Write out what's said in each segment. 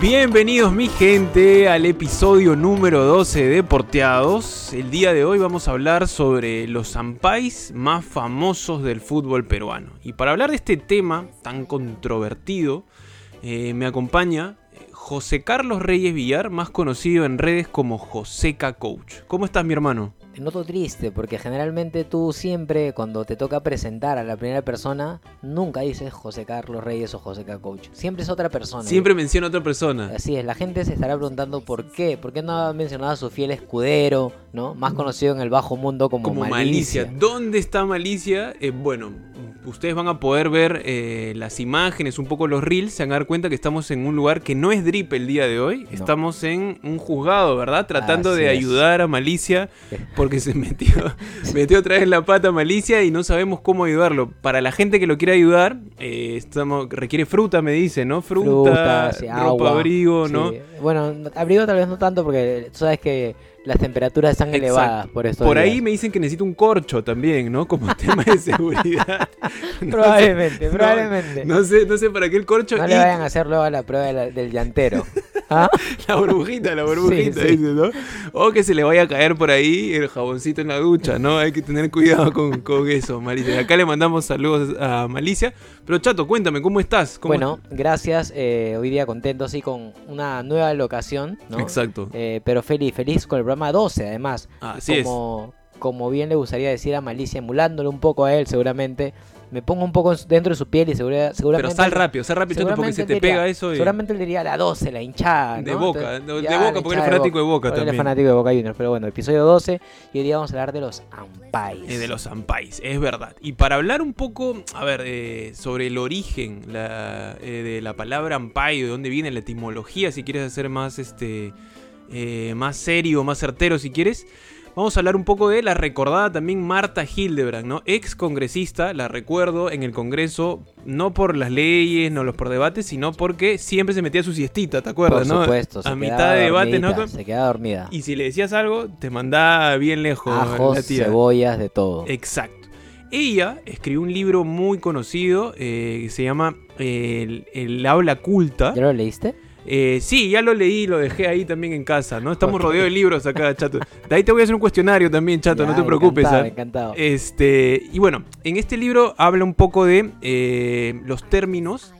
Bienvenidos mi gente al episodio número 12 de Porteados. El día de hoy vamos a hablar sobre los zampais más famosos del fútbol peruano. Y para hablar de este tema tan controvertido, eh, me acompaña José Carlos Reyes Villar, más conocido en redes como Joseca Coach. ¿Cómo estás mi hermano? Noto triste porque generalmente tú siempre cuando te toca presentar a la primera persona nunca dices José Carlos Reyes o José K. Coach. Siempre es otra persona. Siempre menciona a otra persona. Así es, la gente se estará preguntando por qué. ¿Por qué no ha mencionado a su fiel escudero, ¿no? Más conocido en el bajo mundo como, Malicia. ¿Dónde está Malicia? Eh, bueno, ustedes van a poder ver eh, las imágenes, un poco los reels, se van a dar cuenta que estamos en un lugar que no es Drip el día de hoy. Estamos en un juzgado, ¿verdad? Tratando de ayudar a Malicia porque se metió, metió otra vez la pata Malicia y no sabemos cómo ayudarlo. Para la gente que lo quiere ayudar, eh, estamos, requiere fruta, me dice, ¿no? Fruta, ropa, abrigo, ¿no? Bueno, abrigo tal vez no tanto porque tú sabes que las temperaturas están elevadas por eso. Por ahí me dicen que necesito un corcho también, ¿no? Como tema de seguridad. probablemente, probablemente. No sé, no sé para qué el corcho. No le vayan a hacer luego a la prueba del llantero. ¿Ah? La burbujita, la burbujita, dice, ¿no? O que se le vaya a caer por ahí el jaboncito en la ducha, ¿no? Hay que tener cuidado con, con eso, Malicia. Acá le mandamos saludos a Malicia. Pero Chato, cuéntame, ¿cómo estás? bueno, gracias. Eh, hoy día contento así con una nueva locación, ¿no? Exacto. Eh, pero feliz, feliz con el programa 12, además. Así como, Como bien le gustaría decir a Malicia, emulándolo un poco a él, seguramente me pongo un poco dentro de su piel y seguramente... Pero sal rápido, sal rápido porque se te pega eso. Seguramente él diría la 12, la hinchada. De boca, de, boca, porque él es fanático de boca, también. Él es fanático de Boca Juniors, pero bueno, episodio 12 y hoy día vamos a hablar de los Ampais. Eh, de los Ampais, es verdad. Y para hablar un poco, a ver, eh, sobre el origen la, eh, de la palabra Ampai, de dónde viene la etimología, si quieres hacer más, este, más serio, más certero, si quieres vamos a hablar un poco de la recordada también Marta Hildebrand, ¿no? Ex congresista, la recuerdo en el Congreso, no por las leyes, no los por debates, sino porque siempre se metía su siestita, ¿te acuerdas, por supuesto, a mitad de debate, ¿no? Se quedaba dormida. Y si le decías algo, te mandaba bien lejos. Ajos, cebollas, de todo. Exacto. Ella escribió un libro muy conocido eh, que se llama el, el, Habla Culta. ¿Ya lo leíste? Eh, sí, ya lo leí, lo dejé ahí también en casa, ¿no? Estamos rodeados de libros acá, chato. De ahí te voy a hacer un cuestionario también, chato, no te preocupes. Encantado, ¿ah? encantado. Este, y bueno, en este libro habla un poco de eh, los términos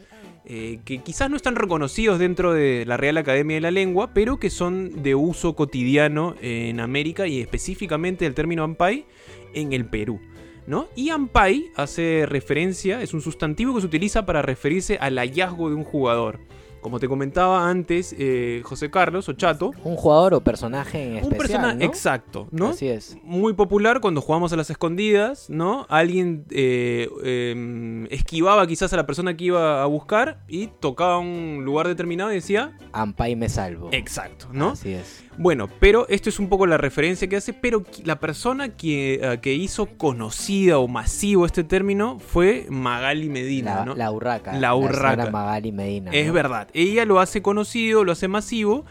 eh, que quizás no están reconocidos dentro de la Real Academia de la Lengua, pero que son de uso cotidiano en América y específicamente el término ampai en el Perú. ¿No? Y ampai hace referencia, es un sustantivo que se utiliza para referirse al hallazgo de un jugador. Como te comentaba antes, eh, José Carlos o Chato. Un jugador o personaje en especial. Un personaje, exacto, ¿no? Así es. Muy popular cuando jugamos a las escondidas, ¿no? Alguien eh, em, esquivaba quizás a la persona que iba a buscar y tocaba un lugar determinado y decía. Ampa y me salvo. Exacto, ¿no? Así es. Bueno, pero esto es un poco la referencia que hace, pero la persona que, eh, que hizo conocida o masivo este término fue Magali Medina, la, ¿no? La urraca. La urraca. Magali Medina. Es verdad. Ella lo hace conocido, lo hace masivo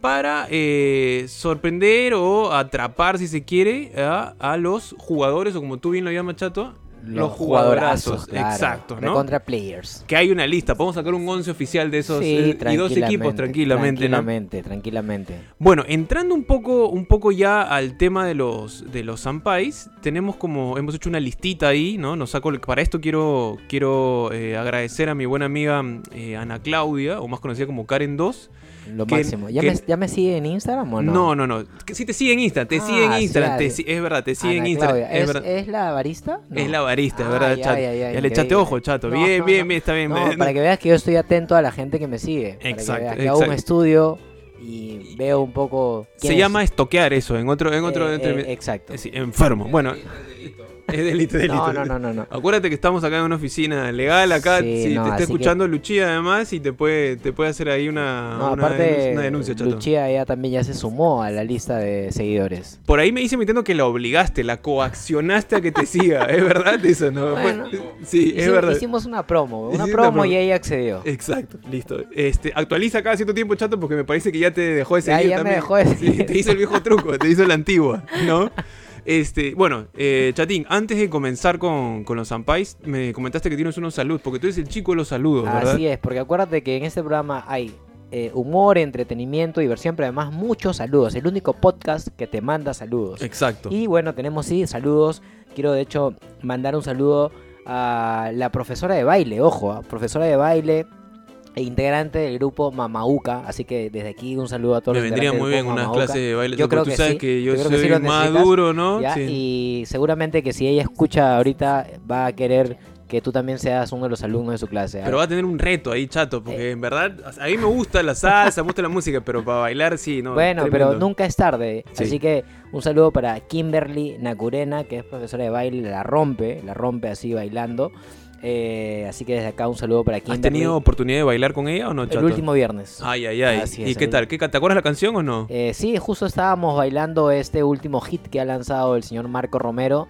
para eh, sorprender o atrapar, si se quiere, a, a, los jugadores, o como tú bien lo llamas, Chato, los, jugadorazos. exacto, ¿no? Contra players. Que hay una lista, podemos sacar un 11 oficial de esos eh, y dos equipos tranquilamente, tranquilamente, tranquilamente. Bueno, entrando un poco, un poco ya al tema de los de los Sampais, tenemos como hemos hecho una listita ahí, ¿no? Nos saco para esto quiero quiero eh, agradecer a mi buena amiga eh, Ana Claudia, o más conocida como Karen 2 lo máximo. ¿Ya, me, ¿Ya, me, sigue en Instagram o no? No, no, no. Sí te sigue en Instagram, te sigue en ah, Instagram. es verdad, te sigue en Instagram. ¿Es, ¿Es, la barista? Es la barista, es verdad, chato. Ya, le echaste ojo, chato. bien, bien, bien, está bien. para que veas que yo estoy atento a la gente que me sigue. Exacto. Para que, hago un estudio y veo un poco. Se llama estoquear eso, en otro. En otro eh, eh, exacto. enfermo. Bueno. Es delito, delito. No, no, no, no, Acuérdate que estamos acá en una oficina legal, acá si te está escuchando Lucía además y te puede, te puede hacer ahí una, no, una, aparte, una denuncia, chato. Lucía ya también ya se sumó a la lista de seguidores. Por ahí me dice entiendo que la obligaste, la coaccionaste a que te siga, ¿es verdad eso? No? Bueno, sí, es verdad. Hicimos una promo, una promo, y ella accedió. Exacto, listo. Este, actualiza cada cierto tiempo, chato, porque me parece que ya te dejó de seguir. Ya, ya me dejó de seguir. Sí, te hizo el viejo truco, te hizo la antigua, ¿no? Este, bueno, eh, Chatín, antes de comenzar con, los Zampais, me comentaste que tienes unos saludos, porque tú eres el chico de los saludos, ¿verdad? Así es, porque acuérdate que en este programa hay eh, humor, entretenimiento, diversión, pero además muchos saludos. El único podcast que te manda saludos. Exacto. Y bueno, tenemos sí saludos. Quiero de hecho mandar un saludo a la profesora de baile, ojo, a profesora de baile e integrante del grupo Mamauca, así que desde aquí un saludo a todos Me los vendría muy bien unas clases de baile. Yo creo tú que sabes sí, que yo, yo creo que soy sí más duro, ¿no? Sí. Y seguramente que si ella escucha ahorita va a querer que tú también seas uno de los alumnos de su clase. ¿ah? Pero va a tener un reto ahí, chato, Eh. porque en verdad a mí me gusta la salsa, me gusta la música, pero para bailar sí, no. bueno, tremendo. pero nunca es tarde. Sí. Así que un saludo para Kimberly Nakurena, que es profesora de baile, la rompe, la rompe así bailando. Eh, así que desde acá un saludo para ¿Has Kimberly. tenido oportunidad de bailar con ella o no, el chato? último viernes. Ay, ay, ay. Así ¿Y es, qué el- tal? ¿Qué, ¿Te acuerdas la canción o no? Eh, sí, justo estábamos bailando este último hit que ha lanzado el señor Marco Romero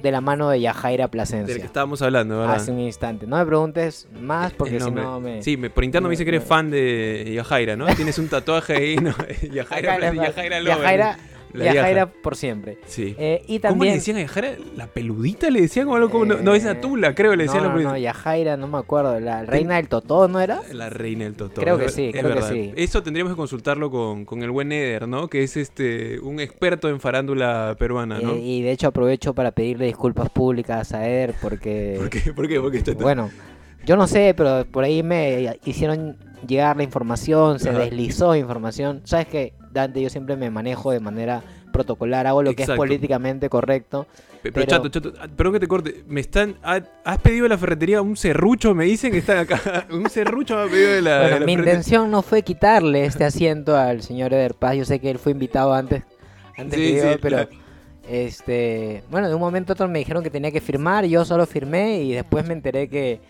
de la mano de Yajaira Del que Plasencia. estábamos hablando, ¿verdad? Hace un instante. No me preguntes más porque El si no me... Sí, me, por interno me dice que eres fan de Yajaira, ¿no? Tienes un tatuaje ahí, ¿no? Yajaira, Yajaira, Yajaira, Lover. Yajaira, La Yajaira Yaja. por siempre. Sí. Eh, y ¿Cómo le decían a Yajaira? ¿La peludita le decían o algo como? No, no, es Eh, la tula, creo que le decían no, la no, peludita. no, Yajaira, no me acuerdo. La reina del Totó, ¿no era? La reina del Totó. Creo que sí, es creo que sí. Eso tendríamos que consultarlo con, con el buen Eder, ¿no? Que es este un experto en farándula peruana, ¿no? Eh, y de hecho aprovecho para pedirle disculpas públicas a Eder porque... ¿Por qué? ¿Por qué? ¿Por qué, chato? Bueno, yo no sé, pero por ahí me hicieron llegar la información, se Ajá. deslizó información. Sabes que, Dante, yo siempre me manejo de manera protocolar, hago lo que es políticamente correcto. Pe- Pero, pero- chato, chato, ah, perdón que te corte. Me están. ha- ¿Has pedido de la ferretería un serrucho? Me dicen que están acá. Un serrucho me ha pedido de la. de bueno, la mi intención no fue quitarle este asiento al señor Eder Paz. Yo sé que él fue invitado antes, antes Sí, que yo, sí, pero la- este, bueno, de un momento a otro me dijeron que tenía que firmar, yo solo firmé y después me enteré que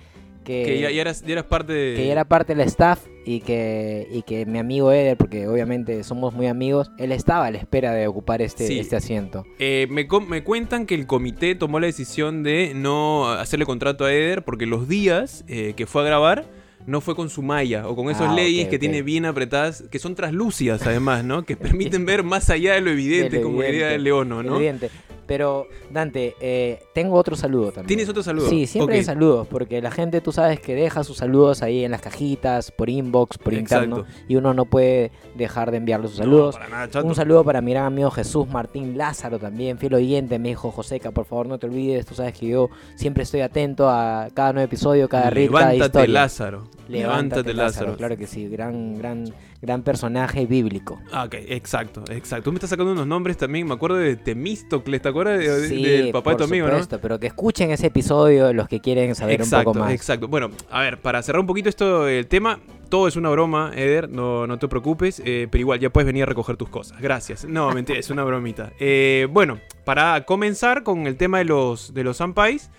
que, Que ya, ya eras, ya eras parte de. que ya era parte del staff y que, y que mi amigo Eder, porque obviamente somos muy amigos, él estaba a la espera de ocupar este, Sí. este asiento. Eh, me, me cuentan que el comité tomó la decisión de no hacerle contrato a Eder porque los días eh, que fue a grabar no fue con su malla o con esos Ah, leyes que tiene bien apretadas, que son translúcidas además, ¿no? Que permiten ver más allá de lo evidente, De lo como diría evidente, el Leono, ¿no? Evidente. Pero, Dante, eh, tengo otro saludo también. ¿Tienes otro saludo? Sí, siempre hay saludos, porque la gente, tú sabes que deja sus saludos ahí en las cajitas, por inbox, por interno, Exacto. y uno no puede dejar de enviarle sus No, saludos. para nada, chato. Un saludo para mi gran amigo Jesús Martín Lázaro también, fiel oyente, me dijo Joseca, por favor no te olvides, tú sabes que yo siempre estoy atento a cada nuevo episodio, cada reel, cada Levántate, historia. Lázaro. Levántate, Lázaro. Claro que sí, gran, gran, gran personaje bíblico. Ah, ok, exacto, exacto. Tú me estás sacando unos nombres también. Me acuerdo de Temístocles, ¿te acuerdas de- Sí, del papá de tu por amigo, supuesto, pero que escuchen ese episodio los que quieren saber exacto, un poco más. Exacto. Bueno, a ver, para cerrar un poquito esto, el tema, todo es una broma, Eder, no, no te preocupes, eh, pero igual ya puedes venir a recoger tus cosas. Gracias. No, mentira, es una bromita. Eh, bueno, para comenzar con el tema de los, de los Sampais,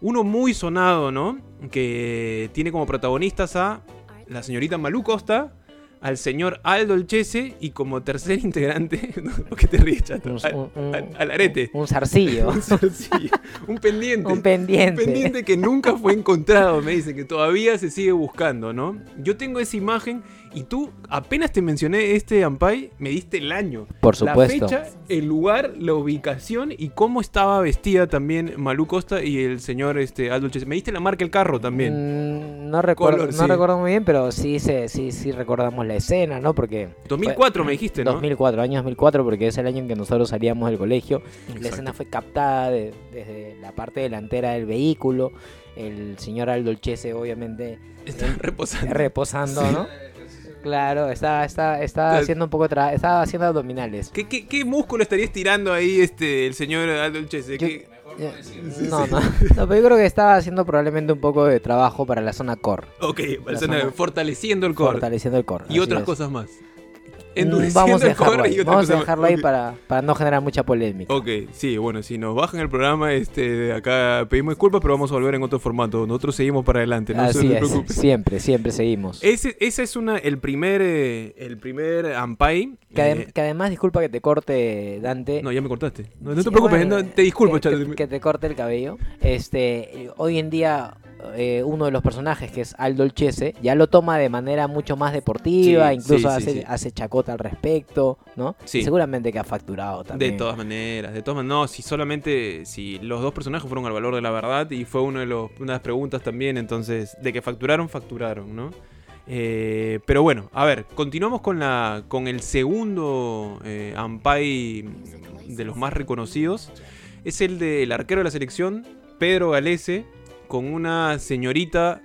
uno muy sonado, ¿no? Que tiene como protagonistas a la señorita Malú Costa, al señor Aldo Elchese y como tercer integrante, ¿por qué te ríes, chato? Un, Al, un- un- al- al arete. Un zarcillo. Un zarcillo, un pendiente. un pendiente. Un pendiente que nunca fue encontrado, me dicen, que todavía se sigue buscando, ¿no? Yo tengo esa imagen y tú, apenas te mencioné este Ampai, me diste el año. Por supuesto. La fecha, el lugar, la ubicación y cómo estaba vestida también Malú Costa y el señor este, Aldo Chese. Me diste la marca del carro también. Mm, no recuerdo, Color, no sí. recuerdo muy bien, pero sí, se, sí, sí recordamos la escena, ¿no? Porque 2004 fue- me dijiste, ¿no? 2004, año 2004, porque es el año en que nosotros salíamos del colegio. La escena fue captada de- desde la parte delantera del vehículo. El señor Aldo Chese, obviamente, Está reposando. reposando, ¿no? Claro, estaba, estaba, estaba Está- haciendo un poco, tra- estaba haciendo abdominales. ¿Qué, qué, qué músculo estaría estirando ahí este, el señor Aldo Chese? Yo- ¿Qué- Eh, No, no, no, pero yo creo que estaba haciendo probablemente un poco de trabajo para la zona core, Ok, La zona- fortaleciendo el core. fortaleciendo el core. Y otras es. cosas más. Endureciendo Vamos a dejarlo ahí, vamos a dejarlo ahí para, para no generar mucha polémica. Ok, sí, bueno, si nos bajan el programa, este, acá pedimos disculpas, pero vamos a volver en otro formato. Nosotros seguimos para adelante, no se Así es, preocupen. siempre, siempre seguimos. Ese, ese es una, el primer, eh, el primer Ampai. Que, adem- eh, que además, disculpa que te corte, Dante. no, ya me cortaste. No, no Sí, te preocupes, bueno, no, te disculpo, que, que- que te corte el cabello. Este, hoy en día, eh, uno de los personajes, que es Aldo Chese, ya lo toma de manera mucho más deportiva, Sí, incluso sí, hace, sí. hace chacota al respecto, ¿no? Seguramente que ha facturado De también. todas maneras, de todas maneras, no, si solamente, si los dos personajes fueron al valor de la verdad y fue uno de los, una de las preguntas también, entonces, de que facturaron, facturaron, ¿no? Eh, pero bueno, a ver, continuamos con, la, con el segundo eh, Ampay de los más reconocidos. Es el del arquero de la selección, Pedro Galese, con una señorita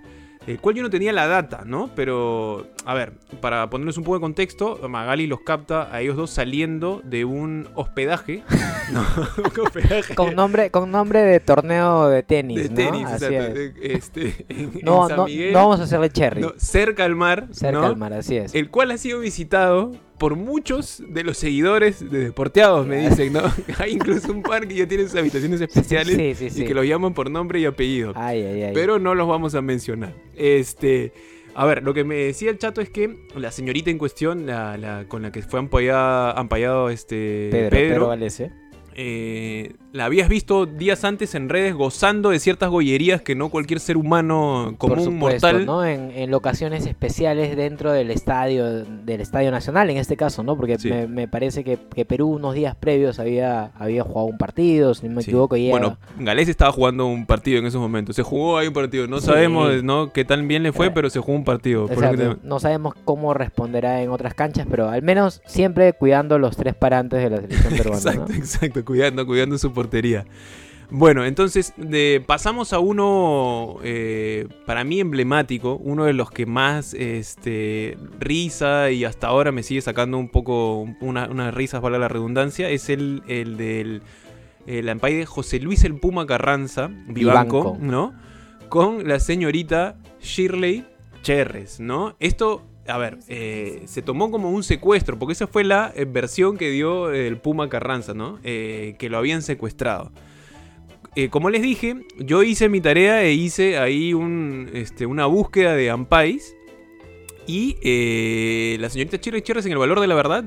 el cual yo no tenía la data, ¿no? Pero, a ver, para ponerles un poco de contexto, Magali los capta a ellos dos saliendo de un hospedaje. no, un hospedaje. Con nombre, con nombre de torneo de tenis. De tenis, exacto. Este, no, no, no, vamos a hacerle cherry. cerca al mar. Cerca al mar, así es. El cual ha sido visitado por muchos de los seguidores de Deporteados, me dicen, ¿no? Hay incluso un par que ya tienen sus habitaciones especiales y que los llaman por nombre y apellido. Ay, ay, ay. Pero no los vamos a mencionar. Este. A ver, lo que me decía el chato es que la señorita en cuestión, la, con la que fue ampallado, este Pedro, Pedro, Pedro eh, la habías visto días antes en redes gozando de ciertas gollerías que no cualquier ser humano común mortal. ¿no? En, locaciones especiales dentro del estadio, del estadio nacional en este caso, ¿no? Porque me, parece que, Perú unos días previos había, había jugado un partido, si no me equivoco. Y bueno, Galés estaba jugando un partido en esos momentos. Se jugó ahí un partido. No sabemos ¿no? qué tan bien le fue, pero se jugó un partido. No sabemos cómo responderá en otras canchas, pero al menos siempre cuidando los tres parantes de la selección peruana. exacto, exacto, cuidando, cuidando su portería. Bueno, entonces pasamos a uno eh, para mí emblemático, uno de los que más este, risa y hasta ahora me sigue sacando un poco unas una risas para la redundancia, es el, el del el de José Luis el Puma Carranza, Vivanco, ¿no? Con la señorita Shirley Cherres, ¿no? Esto a ver, eh, se tomó como un secuestro, porque esa fue la eh, versión que dio el Puma Carranza, ¿no? Eh, que lo habían secuestrado. como les dije, yo hice mi tarea e hice ahí un, este, una búsqueda de Ampais. Y la señorita Chirri Chirres en el valor de la verdad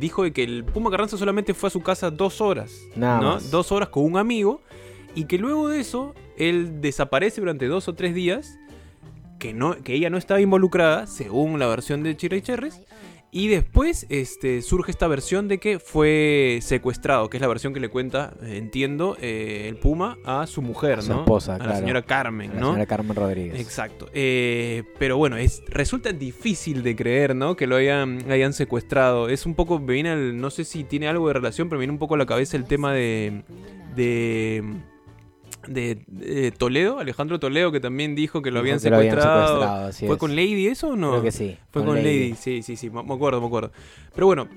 dijo que el Puma Carranza solamente fue a su casa dos horas. ¿no? Dos horas con un amigo. Y que luego de eso, él desaparece durante dos o tres días que, no, que ella no estaba involucrada, según la versión de Chira y Cherries. Y después este, surge esta versión de que fue secuestrado, que es la versión que le cuenta, entiendo, eh, el Puma a su mujer, su esposa, a la señora Carmen, ¿no? La señora Carmen Rodríguez. Exacto. Eh, pero bueno, es, resulta difícil de creer, ¿no? Que lo hayan, hayan secuestrado. Es un poco, me viene, no sé si tiene algo de relación, pero me viene un poco a la cabeza el tema de... de de, Toledo, Alejandro Toledo, que también dijo que lo habían secuestrado. ¿Fue con Lady eso o no? Creo que sí. Fue con, Lady. sí, sí, sí, me acuerdo, me acuerdo. Pero bueno,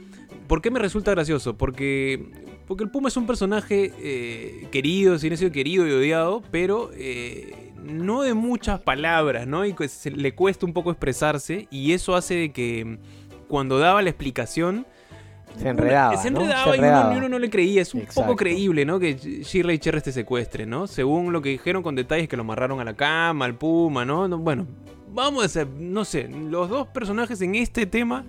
¿por qué me resulta gracioso? Porque, porque el Puma es un personaje eh, querido, si no sido querido y odiado, pero eh, no de muchas palabras, ¿no? Y le cuesta un poco expresarse, y eso hace de que cuando daba la explicación se enredaba. se enredaba, y uno, no le creía. Es un poco creíble, ¿no? Que Shirley Cherry te secuestre, ¿no? Según lo que dijeron con detalles que lo amarraron a la cama, al puma, ¿no? bueno, vamos a hacer, no sé, los dos personajes en este tema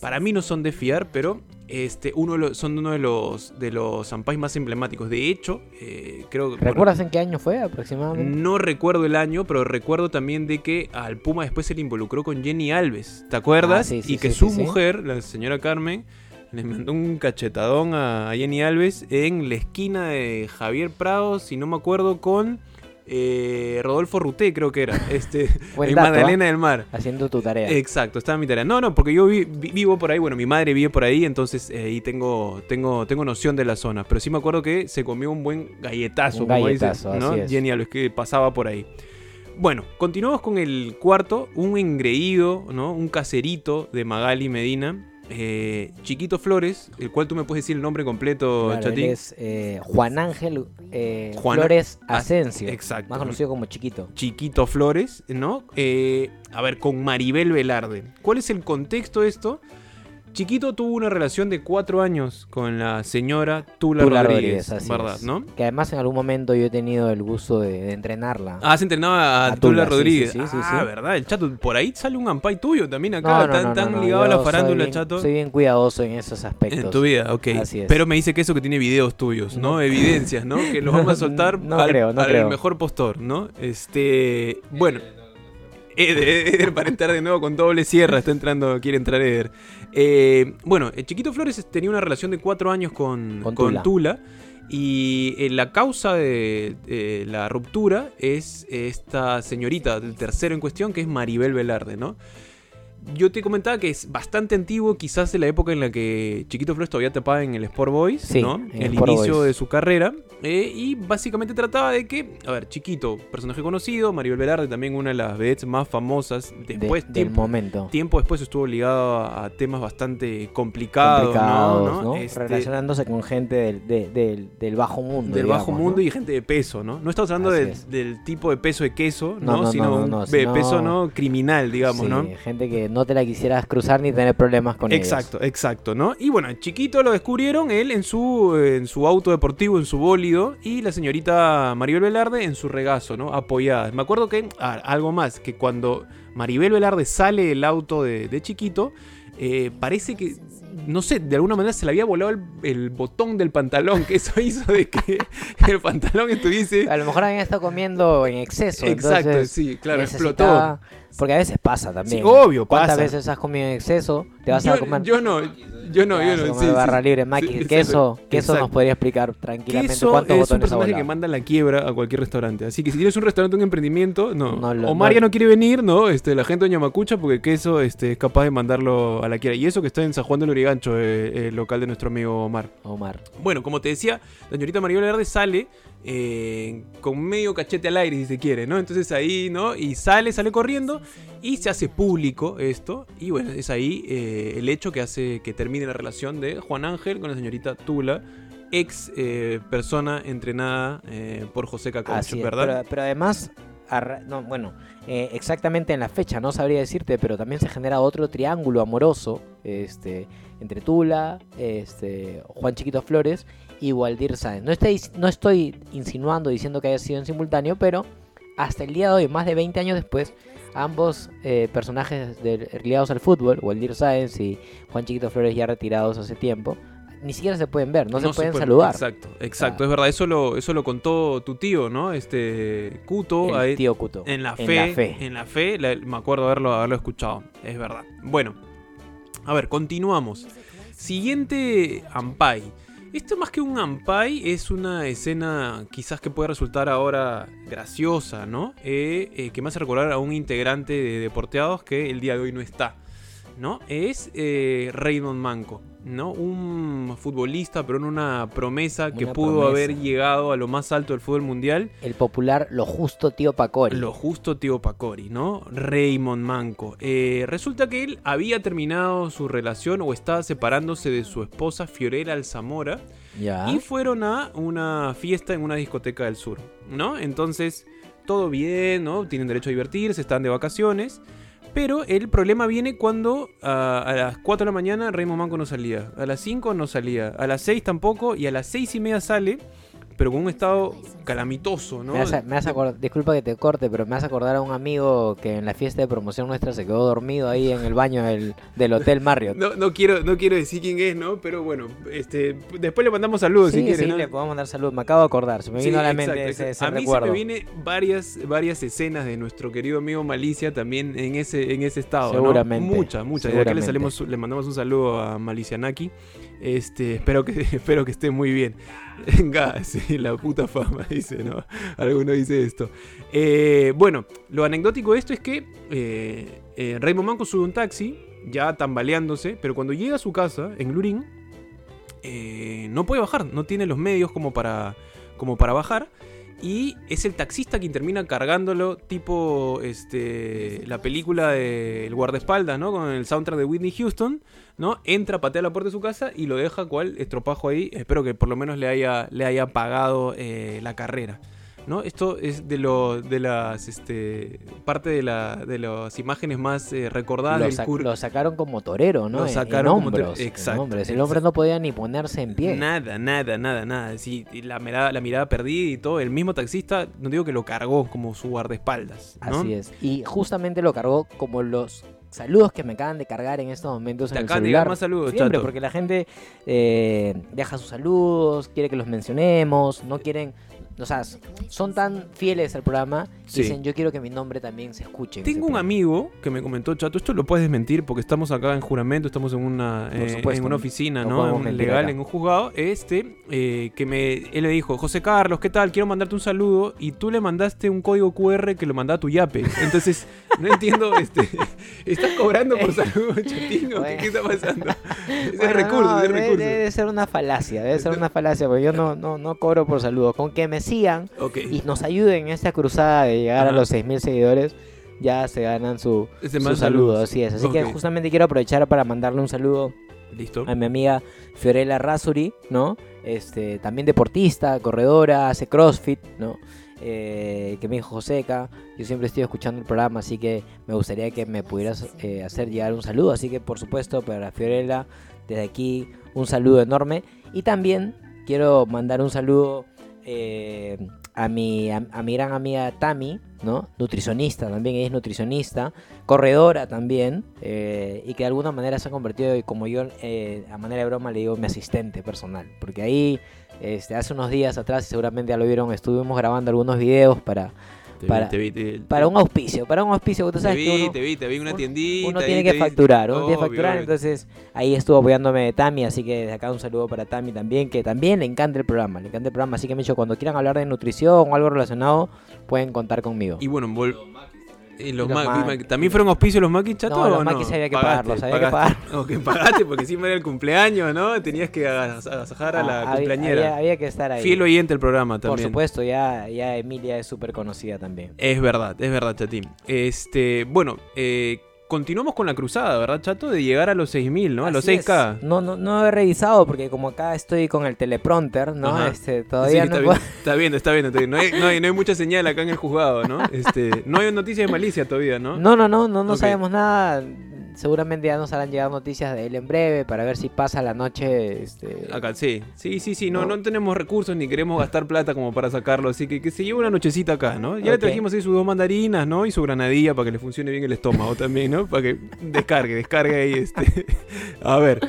para mí no son de fiar, pero este, uno son uno de los de los más emblemáticos. De hecho, eh, creo que. ¿Recuerdas en qué año fue aproximadamente? No recuerdo el año, pero recuerdo también de que al Puma después se le involucró con Jenny Alves. ¿Te acuerdas? Ah, y que su mujer, la señora Carmen, le mandó un cachetadón a Jenny Alves en la esquina de Javier Prado, si no me acuerdo, con eh, Rodolfo Ruté, creo que era. Este, en Magdalena ¿ah? del Mar. Haciendo tu tarea. Exacto, estaba mi tarea. No, no, porque yo vivo por ahí, bueno, mi madre vive por ahí, entonces eh, ahí tengo, tengo, tengo noción de la zona. Pero sí me acuerdo que se comió un buen galletazo, como galletazo, ¿no? Jenny Alves, que pasaba por ahí. Bueno, continuamos con el cuarto, un engreído, ¿no? Un caserito de Magali Medina eh, Chiquito Flores, el cual tú me puedes decir el nombre completo, Chatín. Es eh, Juan Ángel eh, Flores Asensio. Exacto. Más conocido como Chiquito. Chiquito Flores, ¿no? a ver, con Maribel Velarde. ¿Cuál es el contexto de esto? Chiquito tuvo una relación de cuatro años con la señora Tula, Rodríguez, ¿verdad? ¿no? Que además en algún momento yo he tenido el gusto de, entrenarla. Ah, se entrenaba a, Tula, Rodríguez. Sí, sí, ah, verdad, el chato. Por ahí sale un ampay tuyo también acá, tan, ligado a la farándula, chato. Soy bien cuidadoso en esos aspectos. En tu vida, ok. Pero me dice que eso que tiene videos tuyos, ¿no? Evidencias, ¿no? Que los vamos a soltar al, creo, al mejor postor, ¿no? Este. Bueno. Eder, para entrar de nuevo con doble sierra, está entrando, quiere entrar Eder. Eh, bueno, el Chiquito Flores tenía una relación de cuatro años con, Tula. Y eh, la causa de la ruptura es esta señorita del tercero en cuestión, que es Maribel Velarde, ¿no? Yo te comentaba que es bastante antiguo, quizás de la época en la que Chiquito Flores todavía tapaba en el Sport Boys, Sí, ¿no? en El inicio Boys. de su carrera. eh, y básicamente trataba de que, a ver, Chiquito, personaje conocido, Maribel Velarde, también una de las vedettes más famosas. de- Después, del tiempo, momento. tiempo después estuvo ligado a, temas bastante complicados, complicados, ¿no? ¿no? Este, Relacionándose con gente del, de- del, del bajo mundo. del bajo mundo ¿no? y gente de peso, ¿no? No estamos hablando del, es. del tipo de peso de queso, No, ¿no? no, sino de peso no criminal, digamos, Sí, ¿no? gente que no te la quisieras cruzar ni tener problemas con ellos. Exacto, exacto, ¿no? Y bueno, chiquito lo descubrieron él en su, en su auto deportivo, en su bólido, y la señorita Maribel Velarde en su regazo, ¿no? Apoyada. Me acuerdo que, ah, algo más, que cuando Maribel Velarde sale del auto de, de chiquito, eh, parece que, no sé, de alguna manera se le había volado el, el botón del pantalón, que eso hizo de que el pantalón estuviese... A lo mejor habían estado comiendo en exceso. Exacto, sí, claro, explotó. Porque a veces pasa también. Sí, obvio, ¿Cuántas pasa. veces has comido en exceso? Te vas yo, a comer. yo no, yo no, yo no. sí, barra sí. libre, Maki. Sí, queso, exacto, queso nos podría explicar tranquilamente Queso cuántos es un botones personaje que manda la quiebra a cualquier restaurante. Así que si tienes un restaurante, un emprendimiento, no. No lo- Omar no- ya no quiere venir, ¿no? Este, la gente de Ñamacucha, porque queso este, es capaz de mandarlo a la quiebra. Y eso que está en San Juan del Urigancho, eh, el local de nuestro amigo Omar. Omar. Bueno, como te decía, la señorita Maribel Verde sale eh, con medio cachete al aire, si se quiere, ¿no? Entonces ahí, ¿no? Y sale, sale corriendo y se hace público esto. Y bueno, es ahí eh, el hecho que hace que termine la relación de Juan Ángel con la señorita Tula, ex eh, persona entrenada por José es, ¿verdad? Pero, pero además, no, bueno, exactamente en la fecha no sabría decirte, pero también se genera otro triángulo amoroso este, entre Tula, este, Juan Chiquito Flores y Waldir Sáenz. No estoy, no estoy insinuando diciendo que haya sido en simultáneo, pero hasta el día de hoy, más de 20 años después, ambos eh, personajes de- ligados al fútbol, Waldir Sáenz y Juan Chiquito Flores ya retirados hace tiempo, ni siquiera se pueden ver, no, se pueden puede- saludar. Exacto, exacto, Ah. es verdad. Eso lo, eso lo contó tu tío, ¿no? Este Cuto. Ahí- tío Cuto. En la En fe. la fe. En la fe, la- me acuerdo haberlo, haberlo escuchado. Es verdad. Bueno, a ver, continuamos. Siguiente Ampai. Esto más que un Ampai es una escena quizás que puede resultar ahora graciosa, ¿no? Eh, eh, que me hace recordar a un integrante de Deporteados que el día de hoy no está, ¿no? Es eh, Raymond Manco, ¿no? Un futbolista, pero en una promesa que pudo promesa. haber llegado a lo más alto del fútbol mundial El popular Lo Justo Tío Pacori. lo justo tío Pacori, ¿no? Raymond Manco. Eh, resulta que él había terminado su relación o estaba separándose de su esposa Fiorella Alzamora Ya. y fueron a una fiesta en una discoteca del sur, ¿no? Entonces, todo bien, ¿no? Tienen derecho a divertirse, están de vacaciones. Pero el problema viene cuando ah, a las 4 de la mañana Raymond Manco no salía. A las 5 no salía. A las 6 tampoco. Y a las 6 y media sale. Pero con un estado calamitoso, ¿no? Me hace, me hace acordar, disculpa que te corte, pero me hace acordar a un amigo que en la fiesta de promoción nuestra se quedó dormido ahí en el baño del, del Hotel Marriott. No, no quiero, no quiero decir quién es, ¿no? Pero bueno, este, después le mandamos saludos sí, si quiere, sí, ¿no? le podemos mandar salud. Me acabo de acordar, se me Sí, vino a la mente ese, exacto. ese A mí recuerdo. se me viene varias, varias escenas de nuestro querido amigo Malicia también en ese, en ese estado. ¿no? Seguramente, Muchas, muchas. Y acá le, salimos, le mandamos un saludo a Malicia Naki. Este, espero que, espero que esté muy bien. Venga, sí, la puta fama, dice, ¿no? Alguno dice esto. Eh, bueno, lo anecdótico de esto es que eh, eh, Raymond Manco sube un taxi, ya tambaleándose, pero cuando llega a su casa, en Lurín, eh, no puede bajar, no tiene los medios como para, como para bajar. Y es el taxista quien termina cargándolo, tipo este, la película de El guardaespaldas, ¿no? Con el soundtrack de Whitney Houston, ¿no? Entra, patea la puerta de su casa y lo deja cual estropajo ahí. Espero que por lo menos le haya, le haya pagado eh, la carrera. ¿No? Esto es de lo de las este parte de la de las imágenes más eh, recordadas lo, del sa- cur- lo sacaron como torero, ¿no? Lo En- en sacaron como en exacto, hombros. El exacto. hombre no podía ni ponerse en pie. Nada, nada, nada, nada. Sí, la mirada, la mirada perdida y todo. El mismo taxista, no digo que lo cargó como su guardaespaldas. ¿no? Así es. Y justamente lo cargó como los saludos que me acaban de cargar en estos momentos Te en el celular. más saludos, Siempre, chato. porque la gente eh, deja sus saludos, quiere que los mencionemos, no quieren o sea, son tan fieles al programa, Sí. dicen, yo quiero que mi nombre también se escuche. Tengo un programa". amigo que me comentó, Chato, esto lo puedes desmentir porque estamos acá en juramento, estamos en una, eh, supuesto, en una oficina, no legal, acá. en un juzgado. Este, eh, que me, él le dijo, José Carlos, ¿qué tal? Quiero mandarte un saludo. Y tú le mandaste un código QR que lo mandaba a tu yape. Entonces, no entiendo, este, ¿estás cobrando por saludo, Chatino? ¿Qué, Bueno. qué está pasando? Ese Bueno, recurso, no, ese debe, recurso. debe ser una falacia, debe ser una falacia, porque yo no, no, no cobro por saludos. Con que me sigan y nos ayuden en esta cruzada de llegar a los 6.000 seguidores, ya se ganan su, su saludo, saludos. así es. Así que justamente quiero aprovechar para mandarle un saludo Listo. a mi amiga Fiorella Rasuri, ¿no? Este, también deportista, corredora, hace CrossFit, ¿no? Eh, que me dijo Joseca, yo siempre estoy escuchando el programa, así que me gustaría que me pudieras eh, hacer llegar un saludo, así que por supuesto para Fiorella, desde aquí un saludo enorme y también quiero mandar un saludo eh, a, mi, a, mi gran amiga Tami, ¿no? Nutricionista también, ella es nutricionista, corredora también, eh, y que de alguna manera se ha convertido, como yo eh, a manera de broma le digo, mi asistente personal, porque ahí este, hace unos días atrás, seguramente ya lo vieron, estuvimos grabando algunos videos para, Te para- vi, te vi, te- para un auspicio, para un auspicio, tú te sabes vi, que uno, te vi, te vi una tiendita. uno tiene que facturar, uno tiene que facturar, entonces ahí estuvo apoyándome Tami, así que desde acá un saludo para Tami también, que también le encanta el programa, le encanta el programa, así que me dicho, cuando quieran hablar de nutrición o algo relacionado, pueden contar conmigo. Y bueno, vol- y los los ¿También fueron auspicios los maquis chato No, los no? maquis había que Pagaste, pagarlos, había que pagaste. Ok, pagaste porque siempre era el cumpleaños, ¿no? Tenías que agas- agasajar a la Ah, había- cumpleañera. Había, había que estar ahí. Fiel oyente del programa Por también. supuesto, ya, ya Emilia es súper conocida también. Es verdad, es verdad, Chatín. Este, bueno, eh, continuamos con la cruzada, ¿verdad, Chato? De llegar a los 6000, ¿no? A los Así es. 6K. No, no, no he revisado porque como acá estoy con el teleprompter, ¿no? Ajá. Este, Sí, todavía está, no puedo- está bien, está bien. No hay, no hay- no hay mucha señal acá en el juzgado, ¿no? Este, no hay noticias de malicia todavía, ¿no? No, no, no, no, no sabemos nada. Seguramente ya nos harán llegar noticias de él en breve para ver si pasa la noche. Este... Acá, sí, sí, sí, sí, no, No. no tenemos recursos ni queremos gastar plata como para sacarlo, así que que se lleve una nochecita acá, ¿no? Ya le trajimos ahí sus dos mandarinas, ¿no? Y su granadilla para que le funcione bien el estómago también, ¿no? Para que descargue, descargue ahí este. A ver.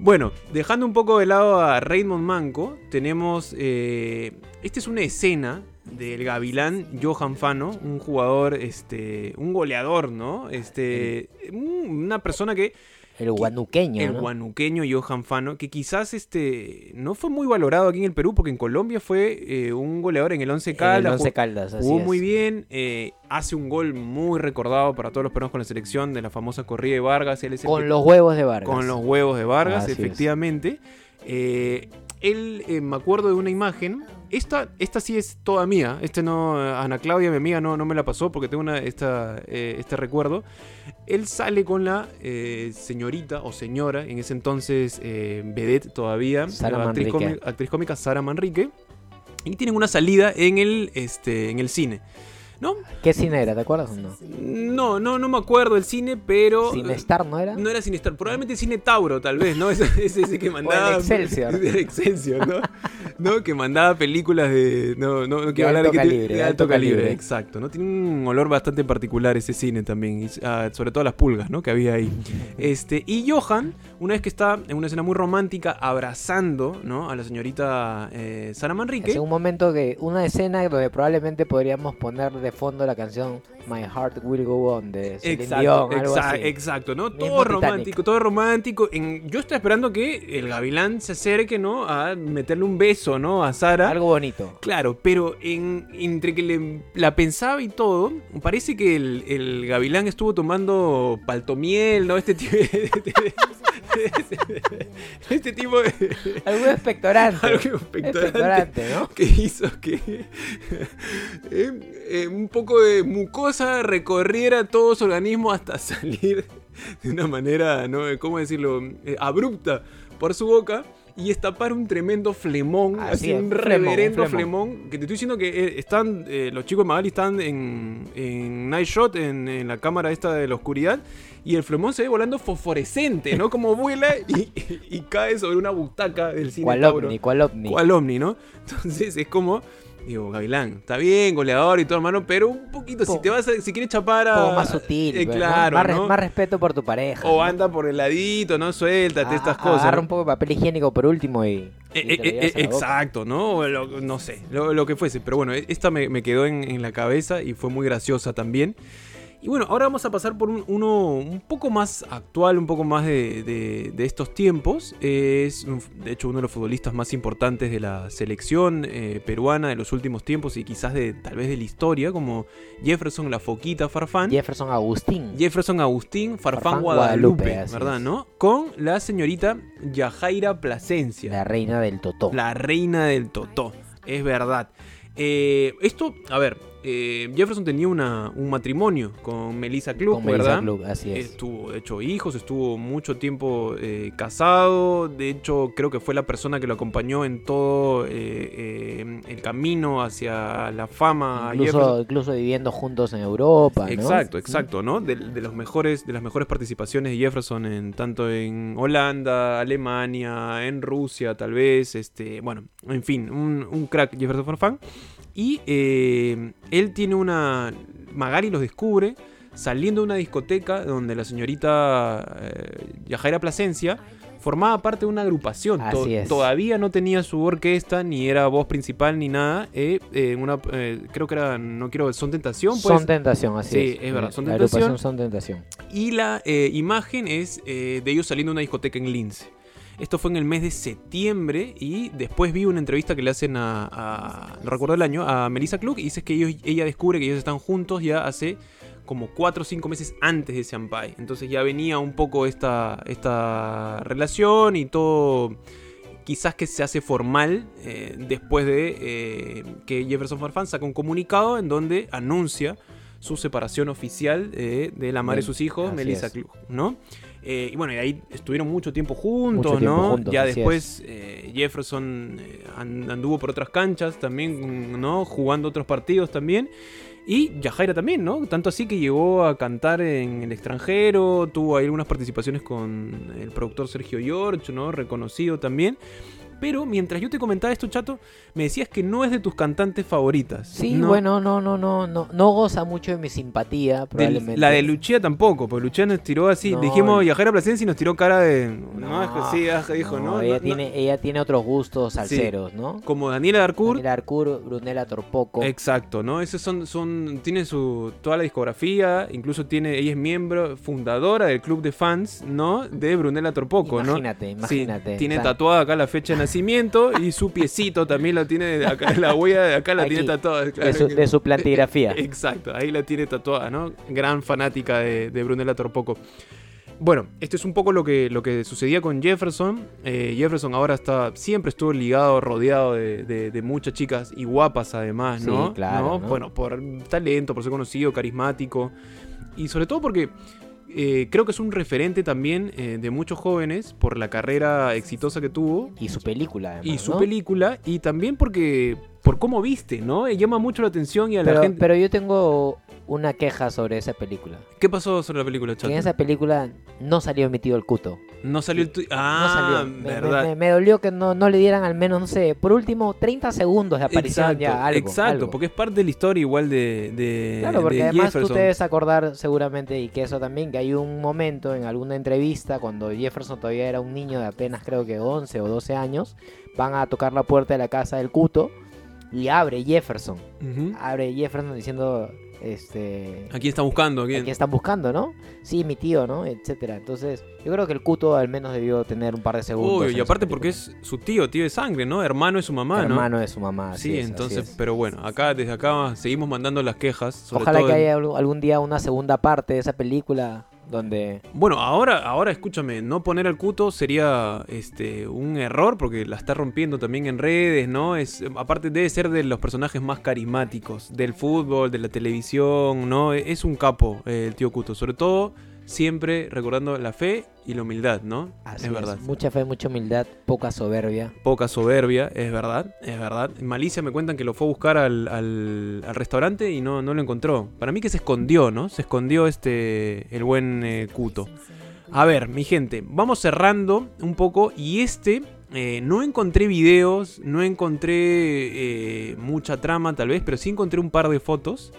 Bueno, dejando un poco de lado a Raymond Manco, tenemos. eh, esta es una escena del Gavilán Johan Fano, un jugador, este, un goleador, ¿no? Este, un- una persona que El guanuqueño. el ¿no? guanuqueño Johan Fano, que quizás este no fue muy valorado aquí en el Perú, porque en Colombia fue eh, un goleador en el Once En el Caldas, Once jugó- Caldas, así jugó es. muy bien, eh, hace un gol muy recordado para todos los peruanos con la selección de la famosa corrida de Vargas, él es el Con que- los huevos de Vargas. con los huevos de Vargas, Así efectivamente. Eh, él, me acuerdo de una imagen. Esta, esta sí es toda mía. Este no, Ana Claudia, mi amiga, no, no me la pasó porque tengo una, esta, eh, este recuerdo. Él sale con la eh, señorita o señora, en ese entonces eh, vedette todavía, Sara la actriz, cómica, actriz cómica Sara Manrique. Y tienen una salida en el, este, en el cine. ¿No? ¿Qué cine era? ¿Te acuerdas o no? No, no, no me acuerdo del cine, pero. ¿Cinestar no era? No era Sinestar, probablemente Cine Tauro, tal vez, ¿no? Ese, ese, ese que mandaba. Excelsior. El Excelsior, ¿no? ¿no? Que mandaba películas de. No, no, no quiero De hablar de, alto que- calibre, de de alto alto calibre. calibre. Exacto, ¿no? Tiene un olor bastante particular ese cine también. y, ah, sobre todo las pulgas, ¿no? Que había ahí. Este, y Johan, una vez que está en una escena muy romántica, abrazando, ¿no? A la señorita eh, Sara Manrique. Es un momento que una escena donde probablemente podríamos poner de fondo la canción My Heart Will Go On de Celine Exacto, Dion, algo exa- así. exacto, ¿no? Mismo todo Titanic. romántico, todo romántico. En- yo estoy esperando que el gavilán se acerque, ¿no? A meterle un beso, ¿no? A Sara. Algo bonito. Claro, pero en, entre que le- la pensaba y todo, parece que el, el gavilán estuvo tomando paltomiel, ¿no? Este tipo de... este tipo de... Algo expectorante. Algo expectorante expectorante, ¿no? que hizo que eh, eh, un poco de mucosa recorriera todo su organismo hasta salir de una manera, ¿no? ¿Cómo decirlo? Eh, abrupta por su boca y estapar un tremendo flemón, Así un flemón, reverendo un flemón. flemón. Que te estoy diciendo que eh, están, eh, los chicos de Magali están en, en Night Shot, en, en la cámara esta de la oscuridad, y el flemón se ve volando fosforescente, ¿no? Como vuela y, y- y cae sobre una butaca del cine ¿Cuál ovni? ¿Cuál ovni? ¿Cuál ovni, no? Entonces es como Diego Gavilán. Está bien, goleador y todo, hermano, pero un poquito, si te vas a, si quieres chapar a... poco más sutil. eh, pues, claro, más, res- ¿no? más respeto por tu pareja. O ¿no? anda por el ladito, ¿no? Suéltate A- estas a- cosas. Agarra ¿no? un poco de papel higiénico por último y. Eh, y eh, te eh, exacto, ¿no? Lo- no sé, lo, lo que fuese. Pero bueno, esta me, me quedó en, en la cabeza y fue muy graciosa también. Y bueno, ahora vamos a pasar por un- uno un poco más actual, un poco más de, de- de estos tiempos. Es, de hecho, uno de los futbolistas más importantes de la selección eh, peruana de los últimos tiempos y quizás de tal vez de la historia, como Jefferson La Foquita Farfán. Jefferson Agustín. Jefferson Agustín Farfán, Farfán Guadalupe, Guadalupe, ¿verdad? ¿No? Con la señorita Yajaira Plasencia. la reina del Totó. La reina del Totó, es verdad. Eh, esto, a ver, eh, Jefferson tenía una, un matrimonio con Melissa Klug, Con Melissa ¿verdad? Klug, así es. Estuvo, de hecho, hijos, estuvo mucho tiempo eh, casado. De hecho, creo que fue la persona que lo acompañó en todo eh, eh, el camino hacia la fama. Incluso, incluso viviendo juntos en Europa. ¿no? Exacto, exacto, ¿no? De, de los mejores, de las mejores participaciones de Jefferson en tanto en Holanda, Alemania, en Rusia, tal vez, este, bueno, en fin, un, un crack Jefferson Farfán. Y eh, él tiene una. Magari los descubre saliendo de una discoteca donde la señorita eh, Yajaira Plasencia formaba parte de una agrupación. To- es. Todavía no tenía su orquesta, ni era voz principal, ni nada. eh, eh, una, eh, creo que era, no quiero, Son Tentación, pues. Son tentación, así Sí, es. es verdad, Son La Tentación. agrupación son tentación. Y la imagen es eh, de ellos saliendo de una discoteca en Lince. Esto fue en el mes de septiembre y después vi una entrevista que le hacen a, a- no recuerdo el año, a Melissa Klug y dice que ellos, ella descubre que ellos están juntos ya hace como 4 o 5 meses antes de Senpai. Entonces ya venía un poco esta, esta relación y todo quizás que se hace formal eh, después de eh, que Jefferson Farfán saca un comunicado en donde anuncia su separación oficial eh, de la madre de sus hijos, Melissa. Klug, ¿no? Eh, y bueno, y ahí estuvieron mucho tiempo juntos, Mucho tiempo ¿no? juntos, ya después eh, Jefferson eh, and- anduvo por otras canchas también, ¿no? Jugando otros partidos también. Y Yajaira también, ¿no? Tanto así que llegó a cantar en el extranjero, tuvo ahí algunas participaciones con el productor Sergio George, ¿no? Reconocido también. Pero mientras yo te comentaba esto, chato, me decías que no es de tus cantantes favoritas. Sí, ¿no? bueno, no, no, no, no, no goza mucho de mi simpatía, probablemente. la de Lucía tampoco, porque Lucía nos tiró así. No, dijimos el- Yajaira Plasencia y nos tiró cara de. No, es que sí, ah, dijo, ¿no? ella, tiene, ella tiene otros gustos salseros, ¿no? Como Daniela Darcourt. Daniela Arcur, Brunella Torpoco. Exacto, ¿no? Esos son, son, tiene su, toda la discografía, incluso tiene, ella es miembro, fundadora del club de fans, ¿no? De Brunella Torpoco, ¿no? imagínate, Sí, imagínate. tiene o sea, tatuada acá la fecha de nacimiento y su piecito también la tiene, acá, la huella de acá la Aquí, tiene tatuada. de, su, de su plantigrafía. Exacto, ahí la tiene tatuada, ¿no? Gran fanática de, de Brunella Torpoco. Bueno, esto es un poco lo que, lo que sucedía con Jefferson. Eh, Jefferson ahora está, siempre estuvo ligado, rodeado de, de- de muchas chicas y guapas además, ¿no? Sí, claro, ¿No? ¿no? Bueno, por talento, por ser conocido, carismático. Y sobre todo porque eh, creo que es un referente también eh, de muchos jóvenes por la carrera exitosa que tuvo Y su película, además, y su ¿no? película y también porque por cómo viste, ¿no? Eh, Llama mucho la atención y a la Pero, gente. pero yo tengo una queja sobre esa película. ¿Qué pasó sobre la película, Que Chato? en esa película no salió emitido el cuto. No salió el tu- No Ah, salió. Me- verdad. Me, me dolió que no, no le dieran al menos, no sé, por último 30 segundos de aparición exacto, ya. Algo, exacto, algo. porque es parte de la historia igual de, de, Claro, porque de además Jefferson. tú te debes acordar seguramente, y que eso también, que hay un momento en alguna entrevista cuando Jefferson todavía era un niño de apenas creo que 11 o 12 años, van a tocar la puerta de la casa del Cuto y abre Jefferson. Ujú. Abre Jefferson diciendo, este... ¿A quién está buscando? ¿A ¿A quién? están buscando, no? Sí, mi tío, ¿no? Etcétera. Entonces, yo creo que el Cuto al menos debió tener un par de segundos. Uy, en y aparte porque es su tío, tío de sangre, ¿no? Hermano de su mamá, ¿no? hermano de su mamá. sí, es, entonces, es. pero bueno, acá desde acá seguimos mandando las quejas. sobre Ojalá todo que haya algún día una segunda parte de esa película donde Bueno, ahora, ahora escúchame, no poner al cuto sería este un error porque la está rompiendo también en redes, ¿no? Es aparte debe ser de los personajes más carismáticos del fútbol, de la televisión, ¿no? Es un capo eh, el tío Cuto, sobre todo siempre recordando la fe y la humildad, ¿no? Así es verdad. Mucha fe, mucha humildad, poca soberbia. Poca soberbia, es verdad, es verdad. Malicia me cuentan que lo fue a buscar al, al- al restaurante y no, no lo encontró. Para mí que se escondió, ¿no? Se escondió este el buen eh, Cuto. A ver, mi gente, vamos cerrando un poco y este Eh, no encontré videos, no encontré eh, mucha trama tal vez, pero sí encontré un par de fotos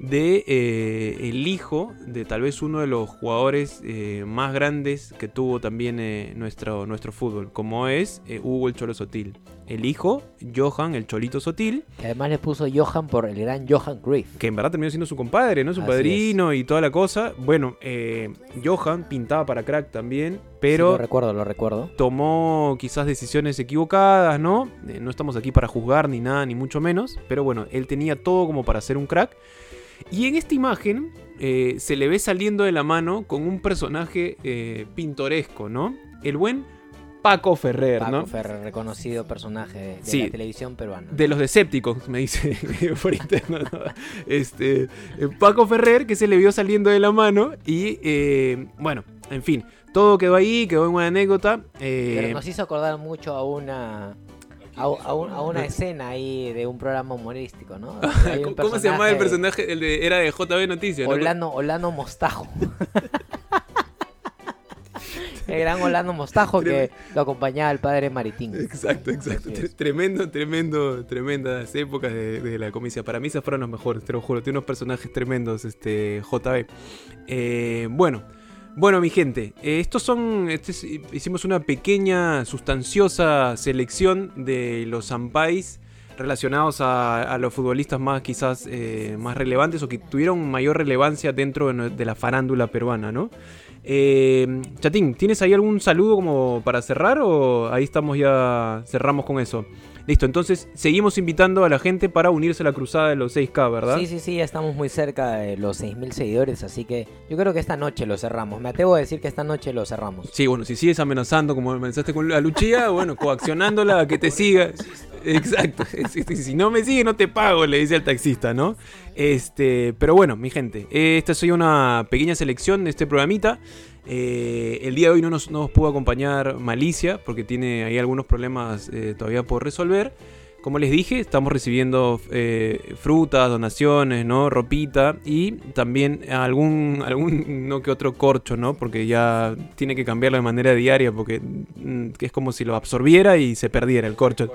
de eh, el hijo de tal vez uno de los jugadores eh, más grandes que tuvo también eh, nuestro, nuestro fútbol, como es Hugo el Cholo Sotil. El hijo, Johan el Cholito Sotil, Que además le puso Johan por el gran Johan Cruyff. que en verdad terminó siendo su compadre, ¿no? Su Así padrino y toda la cosa. Bueno, Johan pintaba para crack también, Sí, pero lo recuerdo, lo recuerdo. tomó quizás decisiones equivocadas, ¿no? No estamos aquí para juzgar ni nada, ni mucho menos. Pero bueno, él tenía todo como para ser un crack. Y en esta imagen eh, se le ve saliendo de la mano con un personaje eh, pintoresco, ¿no? El buen Paco Ferrer, Paco ¿no? Ferrer, reconocido personaje de, de Sí. la televisión peruana. De los Decepticons, me dice por interno. ¿no? Este, eh, Paco Ferrer, que se le vio saliendo de la mano. Y eh, bueno, en fin, todo quedó ahí, quedó en una anécdota. eh, Pero nos hizo acordar mucho a una a, a un- a una escena ahí de un programa humorístico, ¿no? ¿Cómo se llamaba el personaje? El de, era de JB Noticias, ¿no? Olano, Olano Mostajo. el gran Olano Mostajo que lo acompañaba el padre Maritín. Exacto, exacto. Tremendo, tremendo, tremendas épocas de, de la comedia. Para mí esas fueron los mejores, te lo juro. Tiene unos personajes tremendos, este JB. Eh, bueno, bueno, mi gente. eh, estos son. este es- hicimos una pequeña, sustanciosa selección de los Zampais relacionados a, los futbolistas más quizás eh, más relevantes o que tuvieron mayor relevancia dentro de la farándula peruana, ¿no? Eh, Chatín, ¿tienes ahí algún saludo como para cerrar o ahí estamos ya cerramos con eso? Listo, entonces seguimos invitando a la gente para unirse a la cruzada de los 6K, ¿verdad? Sí, sí, sí, ya estamos muy cerca de los 6.000 seguidores, así que yo creo que esta noche lo cerramos. Me atrevo a decir que esta noche lo cerramos. Sí, bueno, si sigues amenazando como amenazaste con la Luchía, bueno, coaccionándola a que te siga. Exacto. Si no me sigue, no te pago, le dice al taxista, ¿no? Este, pero bueno, mi gente, eh, esta soy una pequeña selección de este programita. Eh, el día de hoy no nos, no nos pudo acompañar Malicia porque tiene ahí algunos problemas eh, todavía por resolver. Como les dije, estamos recibiendo eh, frutas, donaciones, ¿no? Ropita y también algún, algún no que otro corcho, ¿no? Porque ya tiene que cambiarlo de manera diaria porque mm, que es como si lo absorbiera y se perdiera el corcho.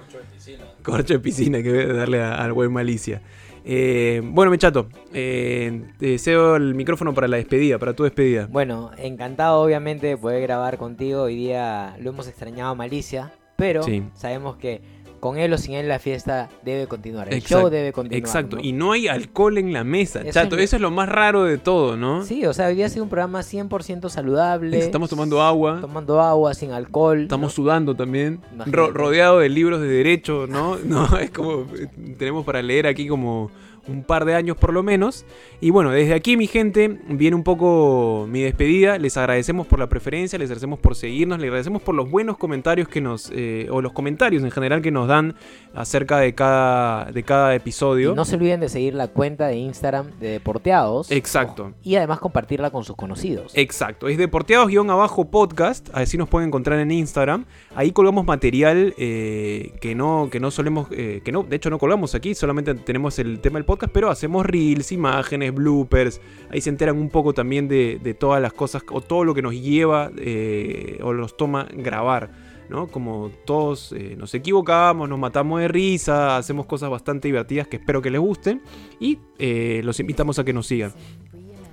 Corcho de piscina que voy a darle a- al buen malicia. Eh, bueno, Mechato, eh, te deseo el micrófono para la despedida, para tu despedida. Bueno, encantado obviamente de poder grabar contigo. Hoy día lo hemos extrañado a Malicia, pero Sí. sabemos que con él o sin él la fiesta debe continuar. El Exacto, show debe continuar. Exacto, ¿no? y no hay alcohol en la mesa, Eso chato. es lo- Eso es lo más raro de todo, ¿no? Sí, o sea, hoy día ha sido un programa 100% saludable. Estamos tomando agua. tomando agua sin alcohol. Estamos ¿no? sudando también, ro- rodeado de libros de derecho, ¿no? No, es como, eh, tenemos para leer aquí como un par de años por lo menos. Y bueno, desde aquí mi gente, viene un poco mi despedida. Les agradecemos por la preferencia, les agradecemos por seguirnos, les agradecemos por los buenos comentarios que nos, eh, o los comentarios en general que nos dan acerca de cada, de cada episodio. Y no se olviden de seguir la cuenta de Instagram de Deporteados. Exacto. Y además compartirla con sus conocidos. Exacto, es deporteados-abajo podcast, así nos pueden encontrar en Instagram. Ahí colgamos material eh, que no que no solemos, eh, que no, de hecho no colgamos aquí, solamente tenemos el tema del podcast, pero hacemos reels, imágenes, bloopers. Ahí se enteran un poco también de, todas las cosas o todo lo que nos lleva eh, o nos toma grabar. ¿no? Como todos eh, nos equivocamos, nos matamos de risa, hacemos cosas bastante divertidas que espero que les gusten y eh, los invitamos a que nos sigan.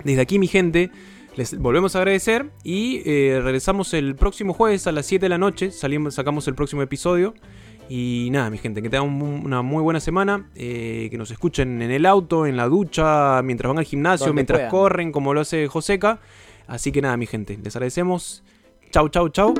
Desde aquí, mi gente, les volvemos a agradecer y regresamos el próximo jueves a las 7 de la noche. Salimos, sacamos el próximo episodio. Y nada, mi gente, que tengan un- una muy buena semana. eh, que nos escuchen en el auto, en la ducha, mientras van al gimnasio, mientras puedan. corren, como lo hace Joseca. Así que nada, mi gente, les agradecemos. Chau, chau, chau.